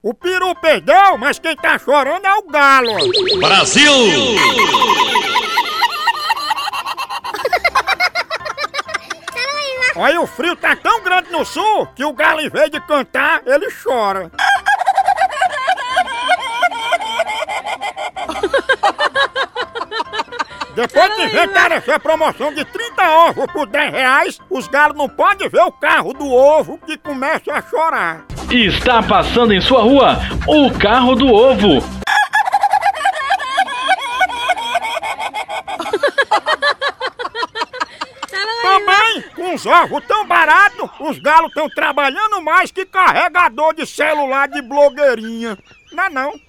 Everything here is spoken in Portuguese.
O peru perdeu, mas quem tá chorando é o galo. Brasil! Olha, o frio tá tão grande no sul que o galo, em vez de cantar, ele chora. Depois que inventaram essa promoção de 30 ovos por 10 reais, os galos não podem ver o carro do ovo que começa a chorar. Está passando em sua rua o carro do ovo. Também, com os ovos tão baratos, os galos estão trabalhando mais que carregador de celular de blogueirinha. Não é não?